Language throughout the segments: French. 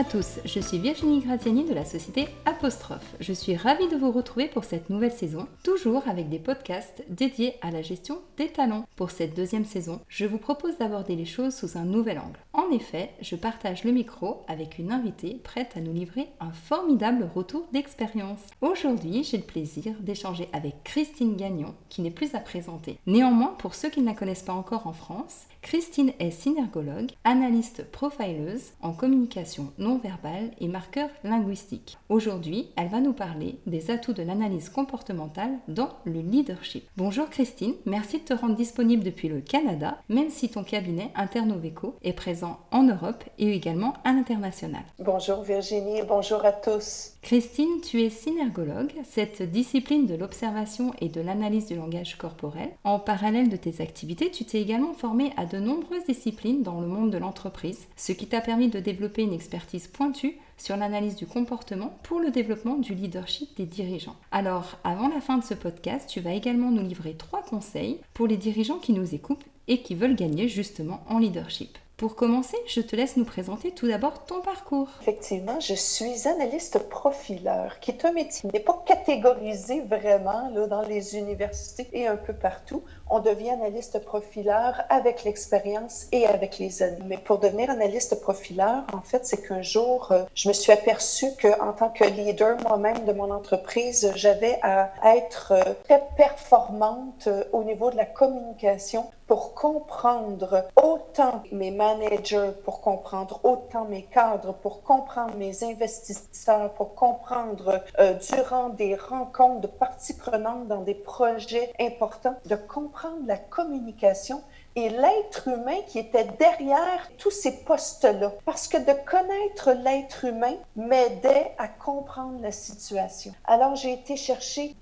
À tous, je suis Virginie Gratiani de la société Apostrophe. Je suis ravie de vous retrouver pour cette nouvelle saison, toujours avec des podcasts dédiés à la gestion des talents. Pour cette deuxième saison, je vous propose d'aborder les choses sous un nouvel angle. En effet, je partage le micro avec une invitée prête à nous livrer un formidable retour d'expérience. Aujourd'hui, j'ai le plaisir d'échanger avec Christine Gagnon, qui n'est plus à présenter. Néanmoins, pour ceux qui ne la connaissent pas encore en France, Christine est synergologue, analyste profileuse en communication non verbale et marqueur linguistique. Aujourd'hui, elle va nous parler des atouts de l'analyse comportementale dans le leadership. Bonjour Christine, merci de te rendre disponible depuis le Canada, même si ton cabinet Internoveco est présent en Europe et également à l'international. Bonjour Virginie, bonjour à tous. Christine, tu es synergologue, cette discipline de l'observation et de l'analyse du langage corporel. En parallèle de tes activités, tu t'es également formée à de nombreuses disciplines dans le monde de l'entreprise, ce qui t'a permis de développer une expertise pointue sur l'analyse du comportement pour le développement du leadership des dirigeants. Alors, avant la fin de ce podcast, tu vas également nous livrer trois conseils pour les dirigeants qui nous écoutent et qui veulent gagner justement en leadership. Pour commencer, je te laisse nous présenter tout d'abord ton parcours. Effectivement, je suis analyste profileur, qui est un métier qui n'est pas catégorisé vraiment là, dans les universités et un peu partout. On devient analyste profileur avec l'expérience et avec les années. Mais pour devenir analyste profileur, en fait, c'est qu'un jour, euh, je me suis aperçue qu'en tant que leader moi-même de mon entreprise, j'avais à être euh, très performante euh, au niveau de la communication pour comprendre autant mes managers, pour comprendre autant mes cadres, pour comprendre mes investisseurs, pour comprendre euh, durant des rencontres de parties prenantes dans des projets importants, de comprendre la communication et l'être humain qui était derrière tous ces postes-là. Parce que de connaître l'être humain m'aidait à comprendre la situation. Alors j'ai été chercher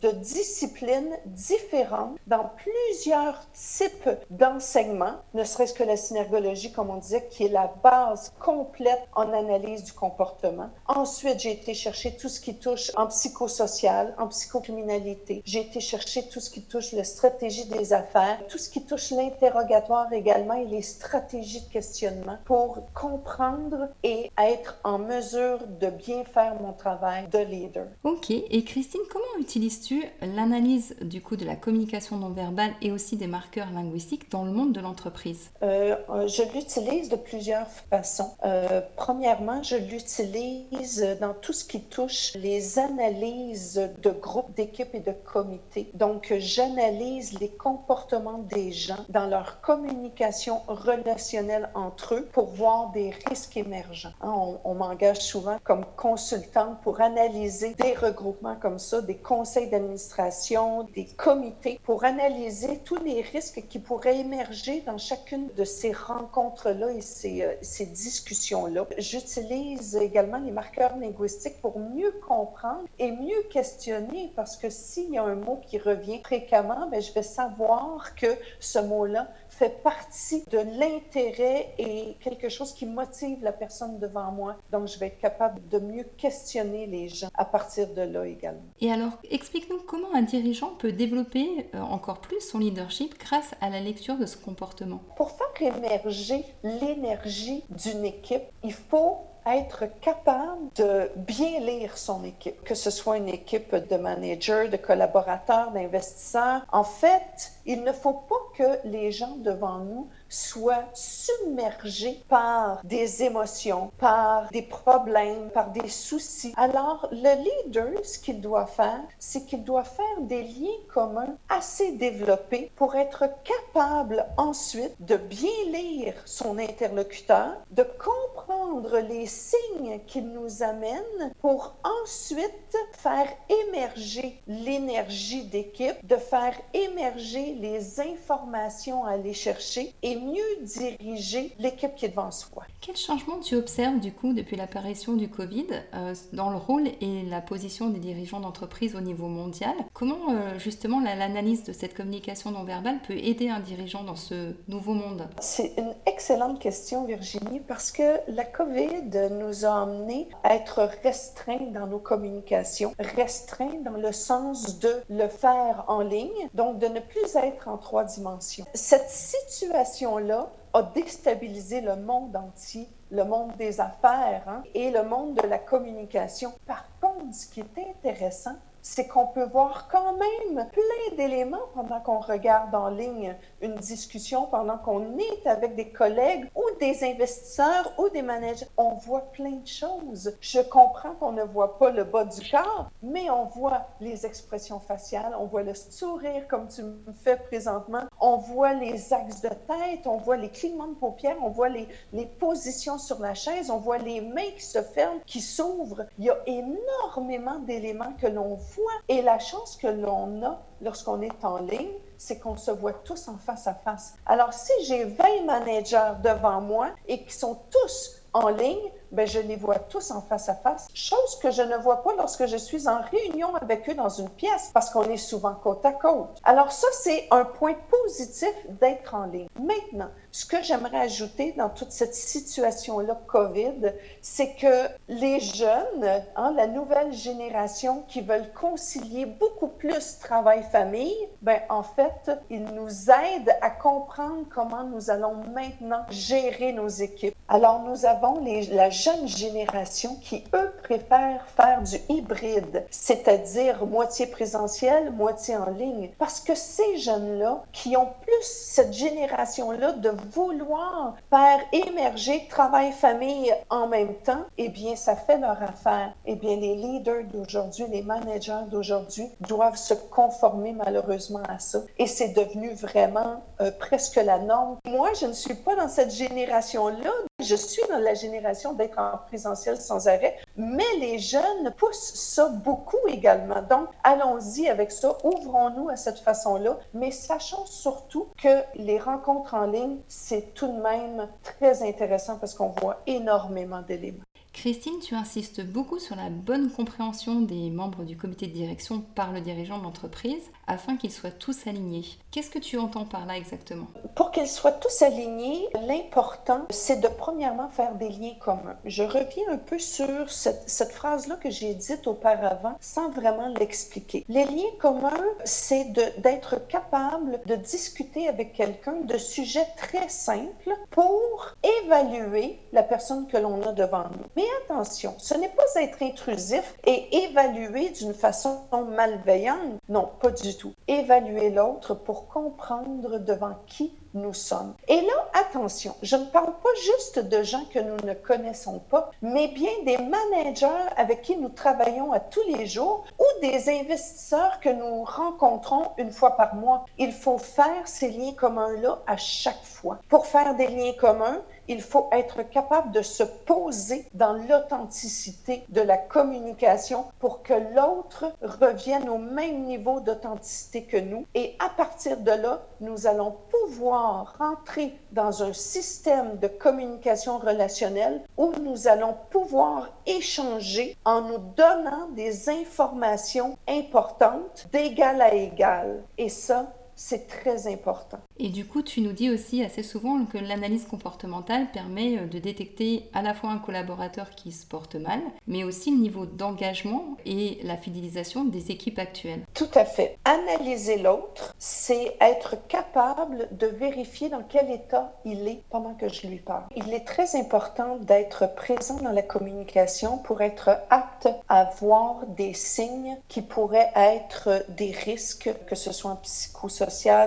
de disciplines différentes dans plusieurs types d'enseignements, ne serait-ce que la synergologie, comme on disait, qui est la base complète en analyse du comportement. Ensuite, j'ai été chercher tout ce qui touche en psychosocial, en psychocriminalité. J'ai été chercher tout ce qui touche la stratégie des affaires, tout ce qui touche l'interrogatoire également et les stratégies de questionnement pour comprendre et être en mesure de bien faire mon travail de leader. Ok, et Christine, comment utilises-tu l'analyse du coup de la communication non verbale et aussi des marqueurs linguistiques dans le monde de l'entreprise? Euh, Je l'utilise de plusieurs façons. Euh, premièrement, je l'utilise dans tout ce qui touche les analyses de groupes, d'équipes et de comités. Donc, j'analyse les comportements des gens dans leur communication relationnelle entre eux pour voir des risques émergents. Hein, on, m'engage souvent comme consultante pour analyser des regroupements comme ça, des conseils d'administration, des comités, pour analyser tous les risques qui pourraient émerger dans chacune de ces rencontres-là et ces, euh, ces discussions-là. J'utilise également les marqueurs linguistiques pour mieux comprendre et mieux questionner parce que s'il y a un mot qui revient fréquemment, ben, je vais savoir que ce mot-là fait partie de l'intérêt et quelque chose qui motive la personne devant moi. Donc, je vais être capable de mieux questionner les gens à partir de là également. Et alors, explique-nous comment un dirigeant peut développer euh, encore plus son leadership grâce à la lecture de ce comportement. Pour faire émerger l'énergie d'une équipe, il faut être capable de bien lire son équipe, que ce soit une équipe de managers, de collaborateurs, d'investisseurs. En fait, il ne faut pas que les gens devant nous soient submergés par des émotions, par des problèmes, par des soucis. Alors, le leader, ce qu'il doit faire, c'est qu'il doit faire des liens communs assez développés pour être capable ensuite de bien lire son interlocuteur, de comprendre les signes qu'il nous amène pour ensuite faire émerger l'énergie d'équipe, de faire émerger les informations à aller chercher et mieux diriger l'équipe qui est devant soi. Quel changement tu observes du coup depuis l'apparition du Covid euh, dans le rôle et la position des dirigeants d'entreprise au niveau mondial? Comment euh, justement l'analyse de cette communication non verbale peut aider un dirigeant dans ce nouveau monde? C'est une excellente question Virginie parce que la Covid nous a amené à être restreints dans nos communications, restreints dans le sens de le faire en ligne, donc de ne plus être en trois dimensions. Cette situation là a déstabilisé le monde entier, le monde des affaires hein, et le monde de la communication. Par contre, ce qui est intéressant, c'est qu'on peut voir quand même plein d'éléments pendant qu'on regarde en ligne une discussion, pendant qu'on est avec des collègues ou des investisseurs ou des managers. On voit plein de choses. Je comprends qu'on ne voit pas le bas du corps, mais on voit les expressions faciales, on voit le sourire comme tu me fais présentement, on voit les axes de tête, on voit les clignements de paupières, on voit les, les positions sur la chaise, on voit les mains qui se ferment, qui s'ouvrent. Il y a énormément d'éléments que l'on voit et la chance que l'on a lorsqu'on est en ligne, c'est qu'on se voit tous en face à face. Alors, si j'ai 20 managers devant moi et qui sont tous en ligne, ben, je les vois tous en face à face, chose que je ne vois pas lorsque je suis en réunion avec eux dans une pièce parce qu'on est souvent côte à côte. Alors ça, c'est un point positif d'être en ligne. Maintenant, ce que j'aimerais ajouter dans toute cette situation-là COVID, c'est que les jeunes, hein, la nouvelle génération qui veulent concilier beaucoup plus travail-famille, ben, en fait, ils nous aident à comprendre comment nous allons maintenant gérer nos équipes. Alors, nous avons la jeune génération qui, eux, préfèrent faire du hybride, c'est-à-dire moitié présentiel, moitié en ligne. Parce que ces jeunes-là, qui ont plus cette génération-là de vouloir faire émerger travail-famille en même temps, eh bien, ça fait leur affaire. Eh bien, les leaders d'aujourd'hui, les managers d'aujourd'hui doivent se conformer malheureusement à ça. Et c'est devenu vraiment euh, presque la norme. Moi, je ne suis pas dans cette génération-là. Je suis dans la génération d'être en présentiel sans arrêt, mais les jeunes poussent ça beaucoup également. Donc, allons-y avec ça, ouvrons-nous à cette façon-là, mais sachons surtout que les rencontres en ligne, c'est tout de même très intéressant parce qu'on voit énormément d'éléments. Christine, tu insistes beaucoup sur la bonne compréhension des membres du comité de direction par le dirigeant de l'entreprise afin qu'ils soient tous alignés. Qu'est-ce que tu entends par là exactement? Pour qu'ils soient tous alignés, l'important, c'est de premièrement faire des liens communs. Je reviens un peu sur cette, phrase-là que j'ai dite auparavant sans vraiment l'expliquer. Les liens communs, c'est d'être capable de discuter avec quelqu'un de sujets très simples pour évaluer la personne que l'on a devant nous. Attention, ce n'est pas être intrusif et évaluer d'une façon malveillante. Non, pas du tout. Évaluer l'autre pour comprendre devant qui nous sommes. Et là, attention, je ne parle pas juste de gens que nous ne connaissons pas, mais bien des managers avec qui nous travaillons à tous les jours ou des investisseurs que nous rencontrons une fois par mois. Il faut faire ces liens communs-là à chaque fois. Pour faire des liens communs, il faut être capable de se poser dans l'authenticité de la communication pour que l'autre revienne au même niveau d'authenticité que nous. Et à partir de là, nous allons pouvoir rentrer dans un système de communication relationnelle où nous allons pouvoir échanger en nous donnant des informations importantes d'égal à égal. Et ça, c'est très important. Et du coup, tu nous dis aussi assez souvent que l'analyse comportementale permet euh, de détecter à la fois un collaborateur qui se porte mal, mais aussi le niveau d'engagement et la fidélisation des équipes actuelles. Tout à fait. Analyser l'autre, c'est être capable de vérifier dans quel état il est pendant que je lui parle. Il est très important d'être présent dans la communication pour être apte à voir des signes qui pourraient être des risques, que ce soit en psychosocial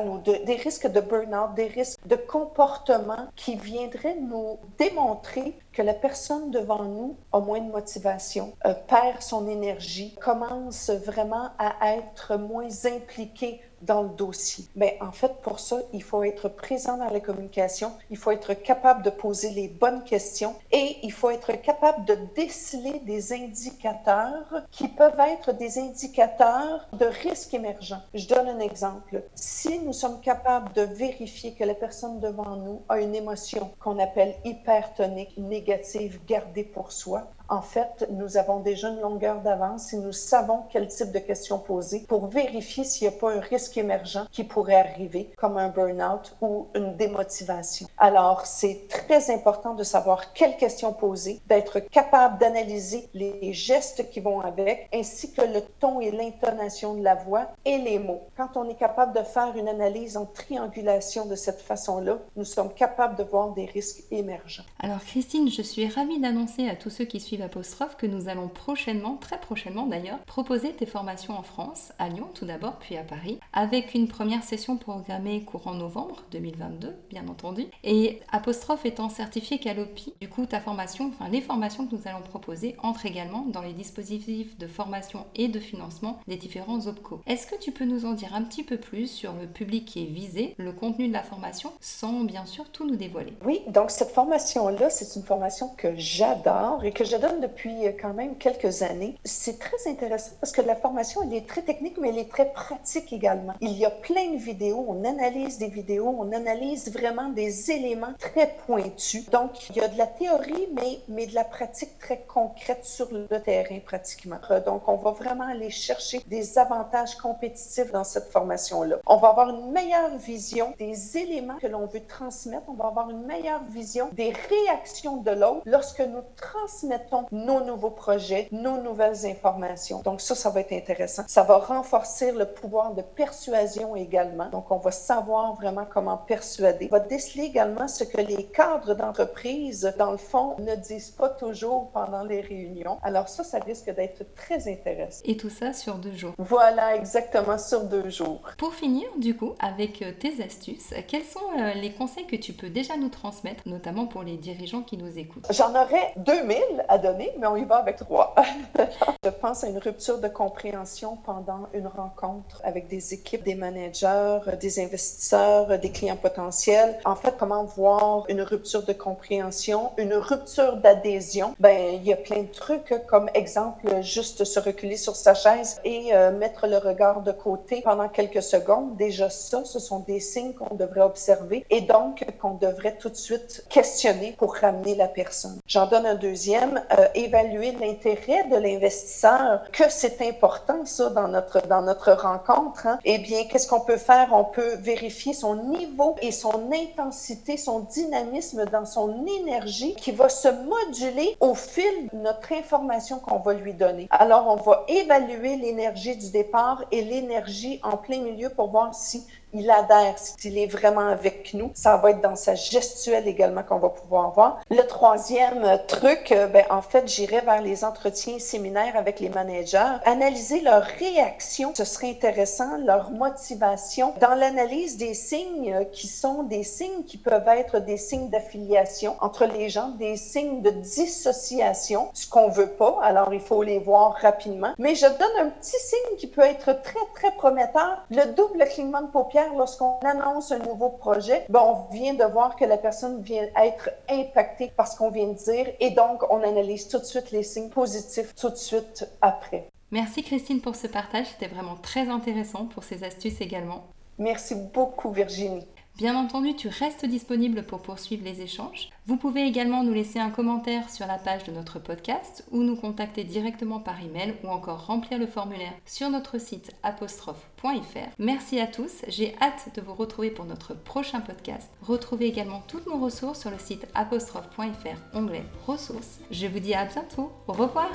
ou des risques de burn-out, des risques de comportement qui viendraient nous démontrer que la personne devant nous a moins de motivation, euh, perd son énergie, commence vraiment à être moins impliquée dans le dossier. Mais en fait, pour ça, il faut être présent dans la communication, il faut être capable de poser les bonnes questions et il faut être capable de déceler des indicateurs qui peuvent être des indicateurs de risque émergent. Je donne un exemple. Si nous sommes capables de vérifier que la personne devant nous a une émotion qu'on appelle hypertonique, négative, gardée pour soi, en fait, nous avons déjà une longueur d'avance et nous savons quel type de questions poser pour vérifier s'il n'y a pas un risque émergent qui pourrait arriver, comme un burn-out ou une démotivation. Alors, c'est très important de savoir quelles questions poser, d'être capable d'analyser les gestes qui vont avec, ainsi que le ton et l'intonation de la voix et les mots. Quand on est capable de faire une analyse en triangulation de cette façon-là, nous sommes capables de voir des risques émergents. Alors Christine, je suis ravie d'annoncer à tous ceux qui suivent Apostrophe que nous allons prochainement, très prochainement d'ailleurs, proposer tes formations en France, à Lyon tout d'abord, puis à Paris, avec une première session programmée courant novembre 2022, bien entendu. Et Apostrophe étant certifié Calopi, du coup ta formation, enfin les formations que nous allons proposer entrent également dans les dispositifs de formation et de financement des différents OPCO. Est-ce que tu peux nous en dire un petit peu plus sur le public qui est visé, le contenu de la formation, sans bien sûr tout nous dévoiler? Oui, donc cette formation-là, c'est une formation que j'adore et que je donne depuis euh, quand même quelques années. C'est très intéressant parce que la formation, elle est très technique, mais elle est très pratique également. Il y a plein de vidéos, on analyse des vidéos, on analyse vraiment des éléments très pointus. Donc, il y a de la théorie, mais, mais de la pratique très concrète sur le terrain pratiquement. Donc, on va vraiment aller chercher des avantages compétitifs dans cette formation-là. On va avoir une meilleure vision des éléments que l'on veut transmettre. On va avoir une meilleure vision des réactions de l'autre lorsque nous transmettons nos nouveaux projets, nos nouvelles informations. Donc ça, ça va être intéressant. Ça va renforcer le pouvoir de persuasion également. Donc on va savoir vraiment comment persuader. On va déceler également ce que les cadres d'entreprise, dans le fond, ne disent pas toujours pendant les réunions. Alors ça, ça risque d'être très intéressant. Et tout ça sur deux jours. Voilà, exactement, sur deux jours. Pour finir, du coup, avec euh, tes astuces, quels sont euh, les conseils que tu peux déjà nous transmettre, notamment pour les dirigeants qui nous écoutent? J'en aurais 2000 à donner, mais on y va avec trois. Je pense à une rupture de compréhension pendant une rencontre avec des équipes, des managers, des investisseurs, des clients potentiels. En fait, comment voir une rupture de compréhension, une rupture d'adhésion? Ben, il y a plein de trucs, comme exemple, juste se reculer sur sa chaise et euh, mettre le regard de côté pendant quelques secondes. Déjà ça, ce sont des signes qu'on devrait observer et donc qu'on devrait tout de suite questionner pour ramener la personne. J'en donne un deuxième, euh, évaluer l'intérêt de l'investisseur, que c'est important ça dans notre, dans notre rencontre. Hein? Eh bien, qu'est-ce qu'on peut faire? On peut vérifier son niveau et son intensité, son dynamisme dans son énergie qui va se moduler au fil de notre information qu'on va lui donner. Alors, on va évaluer l'énergie du départ et l'énergie en plein milieu pour voir si il adhère, s'il est vraiment avec nous. Ça va être dans sa gestuelle également qu'on va pouvoir voir. Le troisième truc, euh, ben, en fait, j'irai vers les entretiens séminaires avec les managers. Analyser leur réaction, ce serait intéressant, leur motivation. Dans l'analyse des signes euh, qui sont des signes qui peuvent être des signes d'affiliation entre les gens, des signes de dissociation, ce qu'on veut pas, alors il faut les voir rapidement. Mais je donne un petit signe qui peut être très, très prometteur, le double clignement de paupières lorsqu'on annonce un nouveau projet, ben, on vient de voir que la personne vient être impactée par ce qu'on vient de dire et donc on analyse tout de suite les signes positifs tout de suite après. Merci Christine pour ce partage, c'était vraiment très intéressant pour ces astuces également. Merci beaucoup Virginie. Bien entendu, tu restes disponible pour poursuivre les échanges. Vous pouvez également nous laisser un commentaire sur la page de notre podcast ou nous contacter directement par email ou encore remplir le formulaire sur notre site apostrophe.fr. Merci à tous, j'ai hâte de vous retrouver pour notre prochain podcast. Retrouvez également toutes nos ressources sur le site apostrophe.fr onglet ressources. Je vous dis à bientôt, au revoir